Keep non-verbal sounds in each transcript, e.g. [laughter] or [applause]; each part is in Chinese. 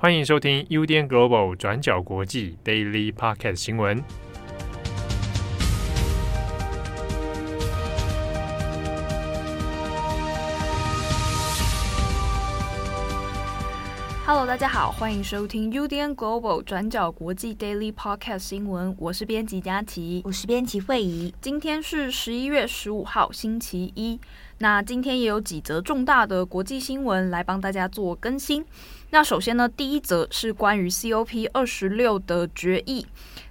欢迎收听 UDN Global 转角国际 Daily Podcast 新闻。Hello，大家好，欢迎收听 UDN Global 转角国际 Daily Podcast 新闻。我是编辑佳琪，我是编辑惠仪。今天是十一月十五号，星期一。那今天也有几则重大的国际新闻来帮大家做更新。那首先呢，第一则是关于 COP 二十六的决议。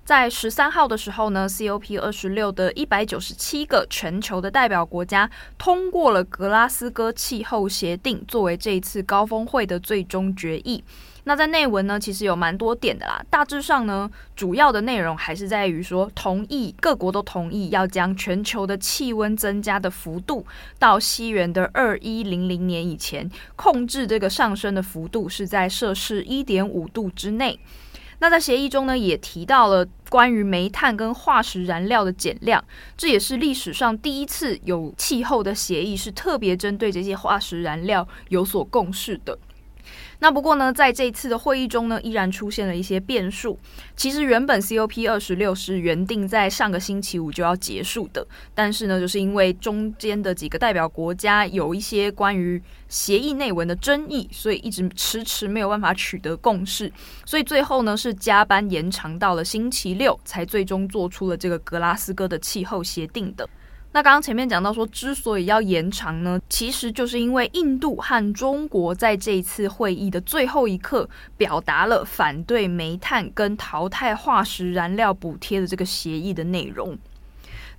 在十三号的时候呢，COP 二十六的一百九十七个全球的代表国家通过了格拉斯哥气候协定，作为这一次高峰会的最终决议。那在内文呢，其实有蛮多点的啦。大致上呢，主要的内容还是在于说，同意各国都同意要将全球的气温增加的幅度，到西元的二一零零年以前，控制这个上升的幅度是在摄氏一点五度之内。那在协议中呢，也提到了关于煤炭跟化石燃料的减量，这也是历史上第一次有气候的协议是特别针对这些化石燃料有所共识的。那不过呢，在这次的会议中呢，依然出现了一些变数。其实原本 COP 二十六是原定在上个星期五就要结束的，但是呢，就是因为中间的几个代表国家有一些关于协议内文的争议，所以一直迟迟没有办法取得共识，所以最后呢是加班延长到了星期六，才最终做出了这个格拉斯哥的气候协定的。那刚刚前面讲到说，之所以要延长呢，其实就是因为印度和中国在这一次会议的最后一刻，表达了反对煤炭跟淘汰化石燃料补贴的这个协议的内容。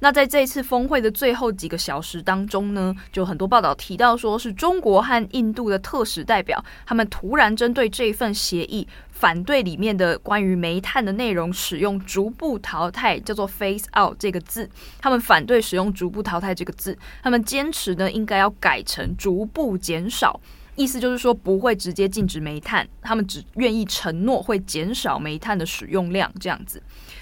那在这一次峰会的最后几个小时当中呢，就很多报道提到说是中国和印度的特使代表，他们突然针对这份协议反对里面的关于煤炭的内容，使用“逐步淘汰”叫做 “phase out” 这个字，他们反对使用“逐步淘汰”这个字，他们坚持呢应该要改成“逐步减少”。意思就是说不会直接禁止煤炭，他们只愿意承诺会减少煤炭的使用量，这样子。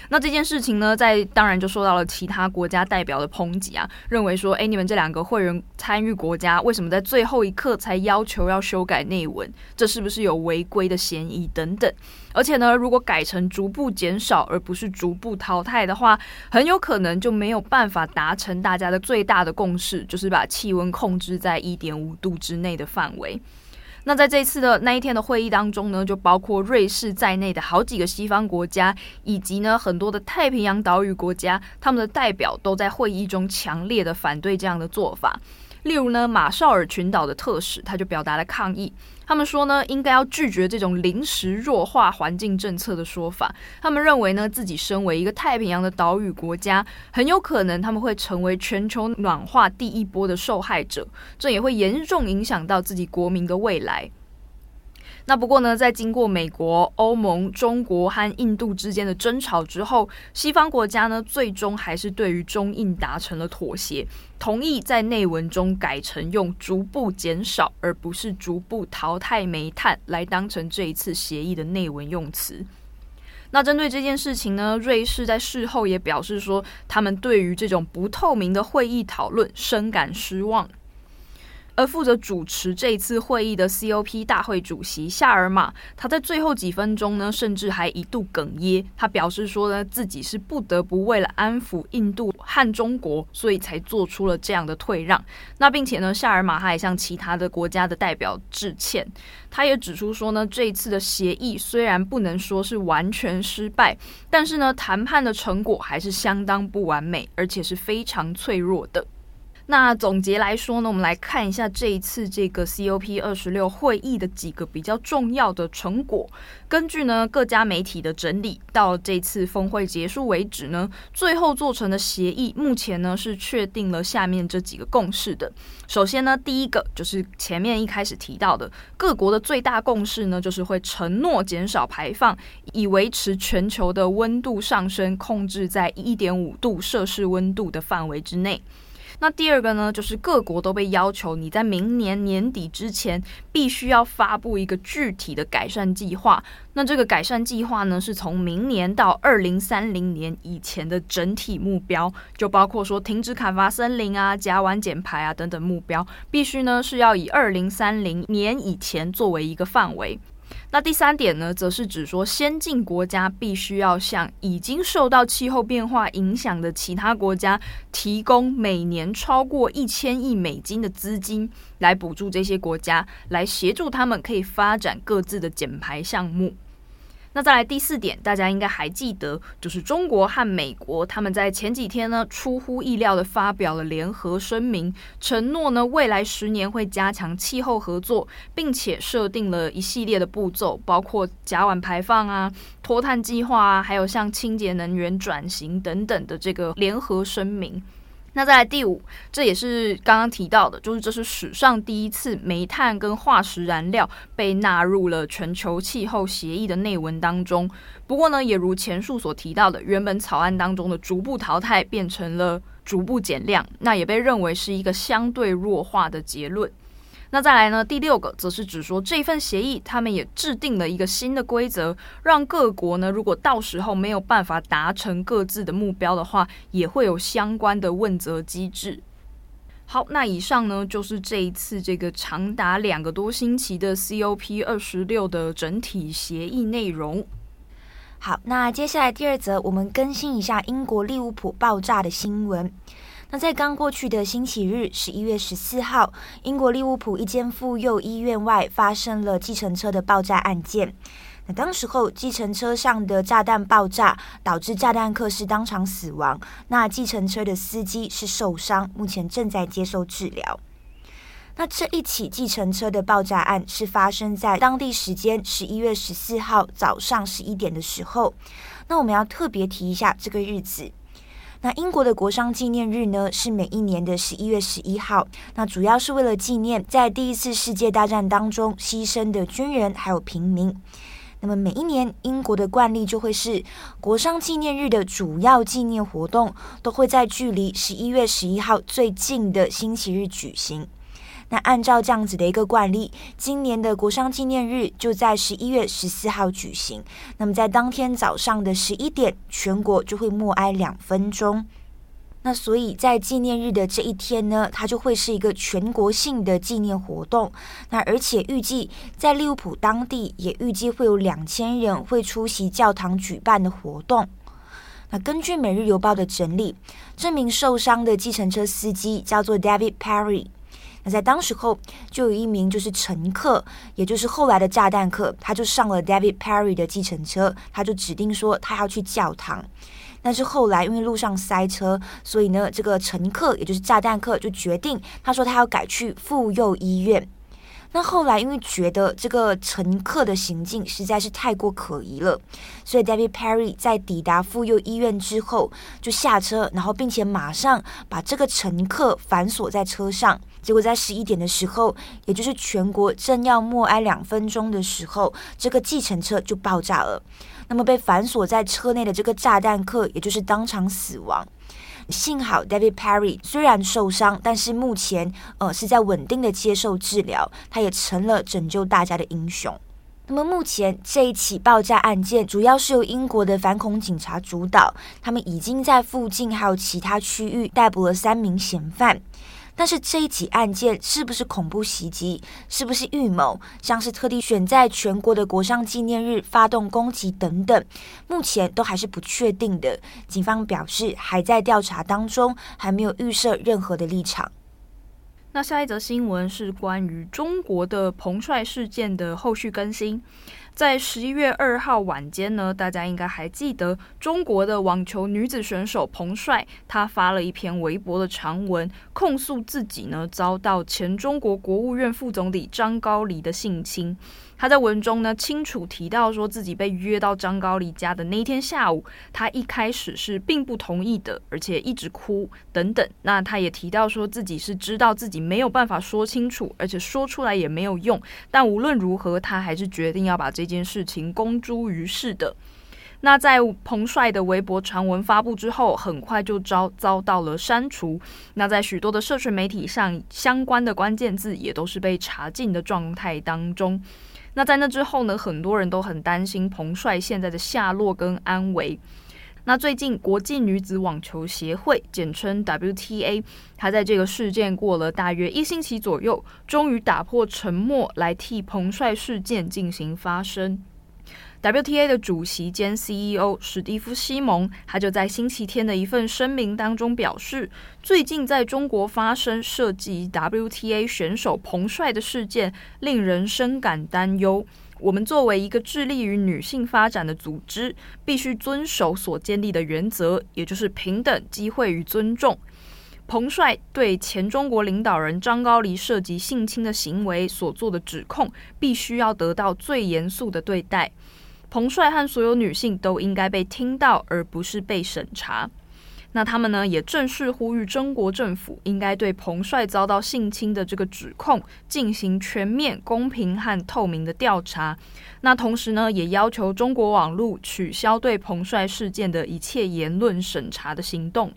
那这件事情呢，在当然就受到了其他国家代表的抨击啊，认为说，诶，你们这两个会员参与国家，为什么在最后一刻才要求要修改内文？这是不是有违规的嫌疑等等？而且呢，如果改成逐步减少而不是逐步淘汰的话，很有可能就没有办法达成大家的最大的共识，就是把气温控制在一点五度之内的范围。那在这次的那一天的会议当中呢，就包括瑞士在内的好几个西方国家，以及呢很多的太平洋岛屿国家，他们的代表都在会议中强烈的反对这样的做法。例如呢，马绍尔群岛的特使他就表达了抗议。他们说呢，应该要拒绝这种临时弱化环境政策的说法。他们认为呢，自己身为一个太平洋的岛屿国家，很有可能他们会成为全球暖化第一波的受害者，这也会严重影响到自己国民的未来。那不过呢，在经过美国、欧盟、中国和印度之间的争吵之后，西方国家呢，最终还是对于中印达成了妥协，同意在内文中改成用“逐步减少”而不是“逐步淘汰煤炭”来当成这一次协议的内文用词。那针对这件事情呢，瑞士在事后也表示说，他们对于这种不透明的会议讨论深感失望。而负责主持这次会议的 COP 大会主席夏尔马，他在最后几分钟呢，甚至还一度哽咽。他表示说呢，自己是不得不为了安抚印度和中国，所以才做出了这样的退让。那并且呢，夏尔马他也向其他的国家的代表致歉。他也指出说呢，这一次的协议虽然不能说是完全失败，但是呢，谈判的成果还是相当不完美，而且是非常脆弱的。那总结来说呢，我们来看一下这一次这个 COP 二十六会议的几个比较重要的成果。根据呢各家媒体的整理，到这次峰会结束为止呢，最后做成的协议目前呢是确定了下面这几个共识的。首先呢，第一个就是前面一开始提到的，各国的最大共识呢就是会承诺减少排放，以维持全球的温度上升控制在一点五度摄氏温度的范围之内。那第二个呢，就是各国都被要求，你在明年年底之前必须要发布一个具体的改善计划。那这个改善计划呢，是从明年到二零三零年以前的整体目标，就包括说停止砍伐森林啊、甲烷减排啊等等目标，必须呢是要以二零三零年以前作为一个范围。那第三点呢，则是指说，先进国家必须要向已经受到气候变化影响的其他国家提供每年超过一千亿美金的资金，来补助这些国家，来协助他们可以发展各自的减排项目。那再来第四点，大家应该还记得，就是中国和美国他们在前几天呢，出乎意料的发表了联合声明，承诺呢未来十年会加强气候合作，并且设定了一系列的步骤，包括甲烷排放啊、脱碳计划啊，还有像清洁能源转型等等的这个联合声明。那再来第五，这也是刚刚提到的，就是这是史上第一次煤炭跟化石燃料被纳入了全球气候协议的内文当中。不过呢，也如前述所提到的，原本草案当中的逐步淘汰变成了逐步减量，那也被认为是一个相对弱化的结论。那再来呢？第六个则是指说，这份协议他们也制定了一个新的规则，让各国呢，如果到时候没有办法达成各自的目标的话，也会有相关的问责机制。好，那以上呢就是这一次这个长达两个多星期的 COP 二十六的整体协议内容。好，那接下来第二则，我们更新一下英国利物浦爆炸的新闻。那在刚过去的星期日，十一月十四号，英国利物浦一间妇幼医院外发生了计程车的爆炸案件。那当时候，计程车上的炸弹爆炸，导致炸弹客是当场死亡。那计程车的司机是受伤，目前正在接受治疗。那这一起计程车的爆炸案是发生在当地时间十一月十四号早上十一点的时候。那我们要特别提一下这个日子。那英国的国殇纪念日呢，是每一年的十一月十一号。那主要是为了纪念在第一次世界大战当中牺牲的军人还有平民。那么每一年英国的惯例就会是国殇纪念日的主要纪念活动都会在距离十一月十一号最近的星期日举行。那按照这样子的一个惯例，今年的国殇纪念日就在十一月十四号举行。那么在当天早上的十一点，全国就会默哀两分钟。那所以在纪念日的这一天呢，它就会是一个全国性的纪念活动。那而且预计在利物浦当地也预计会有两千人会出席教堂举办的活动。那根据《每日邮报》的整理，这名受伤的计程车司机叫做 David Perry。在当时候，就有一名就是乘客，也就是后来的炸弹客，他就上了 David Perry 的计程车，他就指定说他要去教堂。但是后来因为路上塞车，所以呢，这个乘客也就是炸弹客就决定，他说他要改去妇幼医院。那后来因为觉得这个乘客的行径实在是太过可疑了，所以 David Perry 在抵达妇幼医院之后就下车，然后并且马上把这个乘客反锁在车上。结果在十一点的时候，也就是全国正要默哀两分钟的时候，这个计程车就爆炸了。那么被反锁在车内的这个炸弹客，也就是当场死亡。幸好 David Perry 虽然受伤，但是目前呃是在稳定的接受治疗，他也成了拯救大家的英雄。那么目前这一起爆炸案件主要是由英国的反恐警察主导，他们已经在附近还有其他区域逮捕了三名嫌犯。但是这一起案件是不是恐怖袭击，是不是预谋，像是特地选在全国的国殇纪念日发动攻击等等，目前都还是不确定的。警方表示还在调查当中，还没有预设任何的立场。那下一则新闻是关于中国的彭帅事件的后续更新。在十一月二号晚间呢，大家应该还记得中国的网球女子选手彭帅，她发了一篇微博的长文，控诉自己呢遭到前中国国务院副总理张高丽的性侵。他在文中呢清楚提到，说自己被约到张高丽家的那一天下午，他一开始是并不同意的，而且一直哭等等。那他也提到说自己是知道自己没有办法说清楚，而且说出来也没有用。但无论如何，他还是决定要把这件事情公诸于世的。那在彭帅的微博传闻发布之后，很快就遭遭到了删除。那在许多的社群媒体上，相关的关键字也都是被查禁的状态当中。那在那之后呢，很多人都很担心彭帅现在的下落跟安危。那最近国际女子网球协会（简称 WTA） 她在这个事件过了大约一星期左右，终于打破沉默，来替彭帅事件进行发声。WTA 的主席兼 CEO 史蒂夫·西蒙，他就在星期天的一份声明当中表示，最近在中国发生涉及 WTA 选手彭帅的事件，令人深感担忧。我们作为一个致力于女性发展的组织，必须遵守所建立的原则，也就是平等机会与尊重。彭帅对前中国领导人张高丽涉及性侵的行为所做的指控，必须要得到最严肃的对待。彭帅和所有女性都应该被听到，而不是被审查。那他们呢，也正式呼吁中国政府应该对彭帅遭到性侵的这个指控进行全面、公平和透明的调查。那同时呢，也要求中国网络取消对彭帅事件的一切言论审查的行动。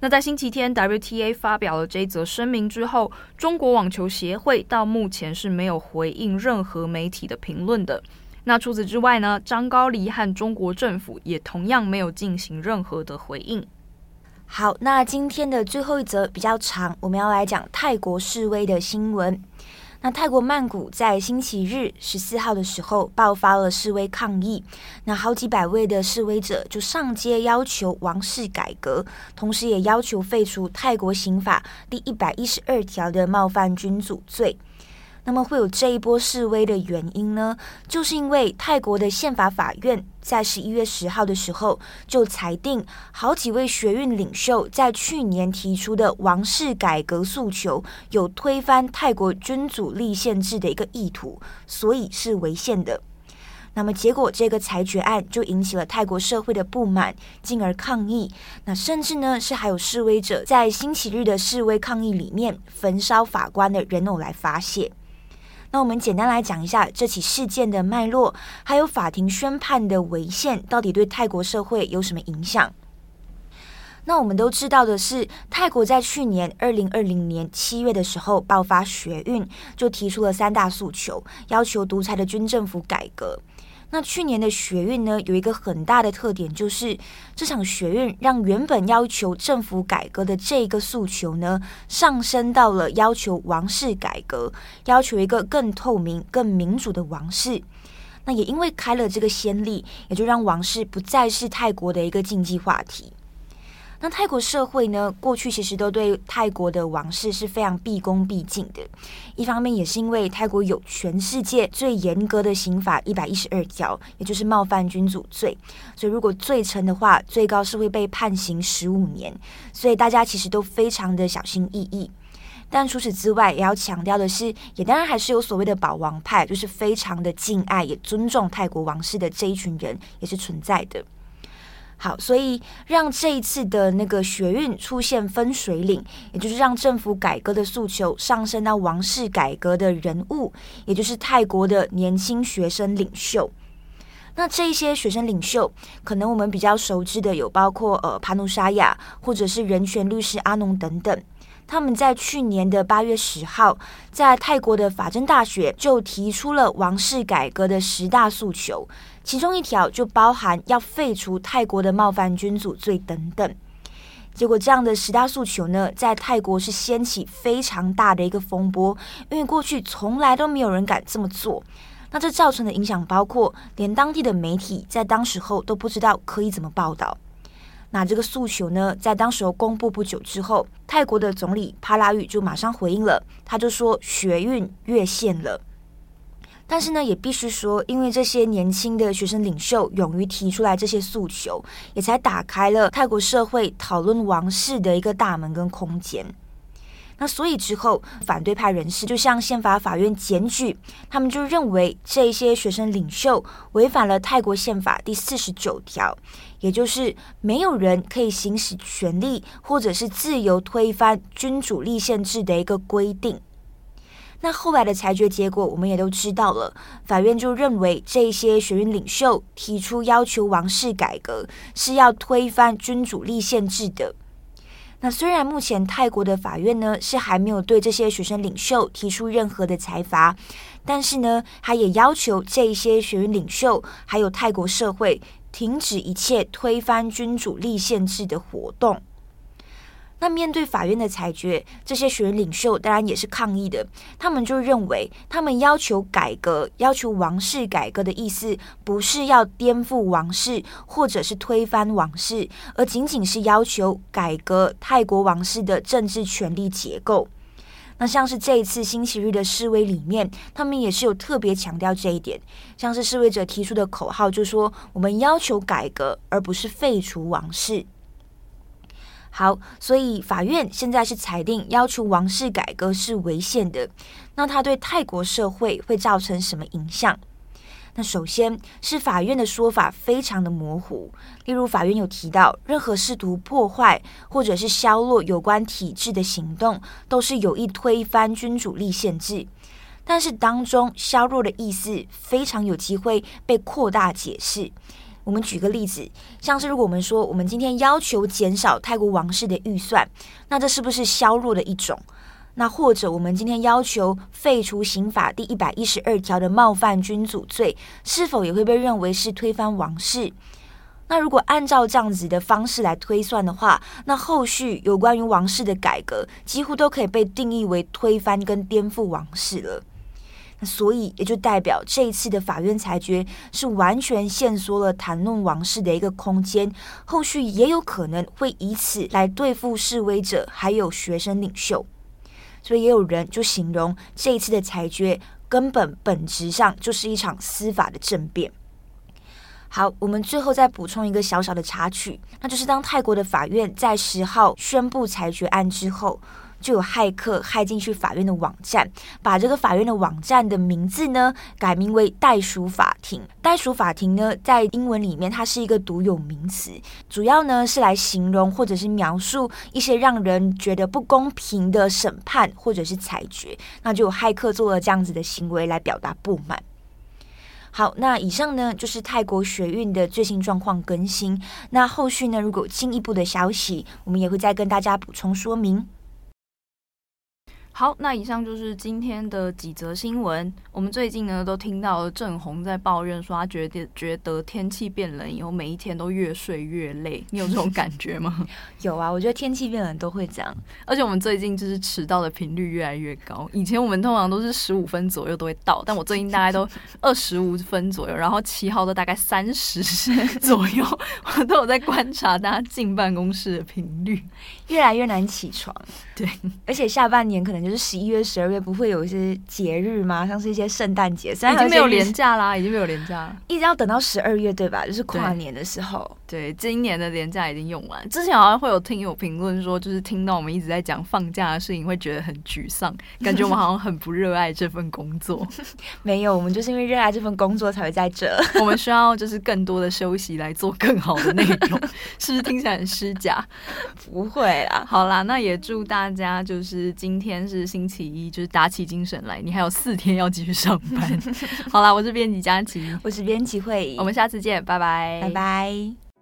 那在星期天，WTA 发表了这则声明之后，中国网球协会到目前是没有回应任何媒体的评论的。那除此之外呢，张高丽和中国政府也同样没有进行任何的回应。好，那今天的最后一则比较长，我们要来讲泰国示威的新闻。那泰国曼谷在星期日十四号的时候爆发了示威抗议，那好几百位的示威者就上街要求王室改革，同时也要求废除泰国刑法第一百一十二条的冒犯君主罪。那么会有这一波示威的原因呢？就是因为泰国的宪法法院在十一月十号的时候就裁定，好几位学运领袖在去年提出的王室改革诉求有推翻泰国君主立宪制的一个意图，所以是违宪的。那么结果这个裁决案就引起了泰国社会的不满，进而抗议。那甚至呢是还有示威者在星期日的示威抗议里面焚烧法官的人偶来发泄。那我们简单来讲一下这起事件的脉络，还有法庭宣判的违宪到底对泰国社会有什么影响？那我们都知道的是，泰国在去年二零二零年七月的时候爆发学运，就提出了三大诉求，要求独裁的军政府改革。那去年的学运呢，有一个很大的特点，就是这场学运让原本要求政府改革的这个诉求呢，上升到了要求王室改革，要求一个更透明、更民主的王室。那也因为开了这个先例，也就让王室不再是泰国的一个禁忌话题。那泰国社会呢，过去其实都对泰国的王室是非常毕恭毕敬的。一方面也是因为泰国有全世界最严格的刑法一百一十二条，也就是冒犯君主罪，所以如果罪成的话，最高是会被判刑十五年。所以大家其实都非常的小心翼翼。但除此之外，也要强调的是，也当然还是有所谓的保王派，就是非常的敬爱也尊重泰国王室的这一群人，也是存在的。好，所以让这一次的那个学运出现分水岭，也就是让政府改革的诉求上升到王室改革的人物，也就是泰国的年轻学生领袖。那这一些学生领袖，可能我们比较熟知的有包括呃帕努沙亚，或者是人权律师阿农等等。他们在去年的八月十号，在泰国的法政大学就提出了王室改革的十大诉求，其中一条就包含要废除泰国的冒犯君主罪等等。结果，这样的十大诉求呢，在泰国是掀起非常大的一个风波，因为过去从来都没有人敢这么做。那这造成的影响包括，连当地的媒体在当时候都不知道可以怎么报道。那这个诉求呢，在当时候公布不久之后，泰国的总理帕拉育就马上回应了，他就说学运越线了。但是呢，也必须说，因为这些年轻的学生领袖勇于提出来这些诉求，也才打开了泰国社会讨论王室的一个大门跟空间。那所以之后，反对派人士就向宪法法院检举，他们就认为这些学生领袖违反了泰国宪法第四十九条，也就是没有人可以行使权力或者是自由推翻君主立宪制的一个规定。那后来的裁决结果，我们也都知道了，法院就认为这些学院领袖提出要求王室改革是要推翻君主立宪制的。那虽然目前泰国的法院呢是还没有对这些学生领袖提出任何的裁罚，但是呢，他也要求这一些学院领袖还有泰国社会停止一切推翻君主立宪制的活动。那面对法院的裁决，这些学领袖当然也是抗议的。他们就认为，他们要求改革、要求王室改革的意思，不是要颠覆王室或者是推翻王室，而仅仅是要求改革泰国王室的政治权力结构。那像是这一次星期日的示威里面，他们也是有特别强调这一点。像是示威者提出的口号，就说我们要求改革，而不是废除王室。好，所以法院现在是裁定要求王室改革是违宪的。那它对泰国社会会造成什么影响？那首先是法院的说法非常的模糊。例如，法院有提到，任何试图破坏或者是削弱有关体制的行动，都是有意推翻君主立宪制。但是当中削弱的意思非常有机会被扩大解释。我们举个例子，像是如果我们说我们今天要求减少泰国王室的预算，那这是不是削弱的一种？那或者我们今天要求废除刑法第一百一十二条的冒犯君主罪，是否也会被认为是推翻王室？那如果按照这样子的方式来推算的话，那后续有关于王室的改革，几乎都可以被定义为推翻跟颠覆王室了。所以也就代表这一次的法院裁决是完全限缩了谈论王室的一个空间，后续也有可能会以此来对付示威者还有学生领袖。所以也有人就形容这一次的裁决根本本质上就是一场司法的政变。好，我们最后再补充一个小小的插曲，那就是当泰国的法院在十号宣布裁决案之后。就有骇客骇进去法院的网站，把这个法院的网站的名字呢改名为“袋鼠法庭”。袋鼠法庭呢，在英文里面它是一个独有名词，主要呢是来形容或者是描述一些让人觉得不公平的审判或者是裁决。那就有骇客做了这样子的行为来表达不满。好，那以上呢就是泰国学运的最新状况更新。那后续呢，如果有进一步的消息，我们也会再跟大家补充说明。好，那以上就是今天的几则新闻。我们最近呢都听到郑红在抱怨说，他觉得觉得天气变冷以后，每一天都越睡越累。你有这种感觉吗？[laughs] 有啊，我觉得天气变冷都会这样。而且我们最近就是迟到的频率越来越高。以前我们通常都是十五分左右都会到，但我最近大概都 [laughs] 二十五分左右，然后七号都大概三十 [laughs] 左右。我都有在观察大家进办公室的频率，越来越难起床。对，而且下半年可能。就是十一月、十二月不会有一些节日吗？像是一些圣诞节，已经没有年假啦，已经没有年假，一直要等到十二月，对吧？就是跨年的时候。对，今年的年假已经用完。之前好像会有听友评论说，就是听到我们一直在讲放假的事情，会觉得很沮丧，感觉我们好像很不热爱这份工作。[laughs] 没有，我们就是因为热爱这份工作才会在这。[laughs] 我们需要就是更多的休息来做更好的内容，[laughs] 是不是听起来很虚假？不会啦。好啦，那也祝大家就是今天是星期一，就是打起精神来，你还有四天要继续上班。好啦，我是编辑佳琪，我是编辑慧，我们下次见，拜拜，拜拜。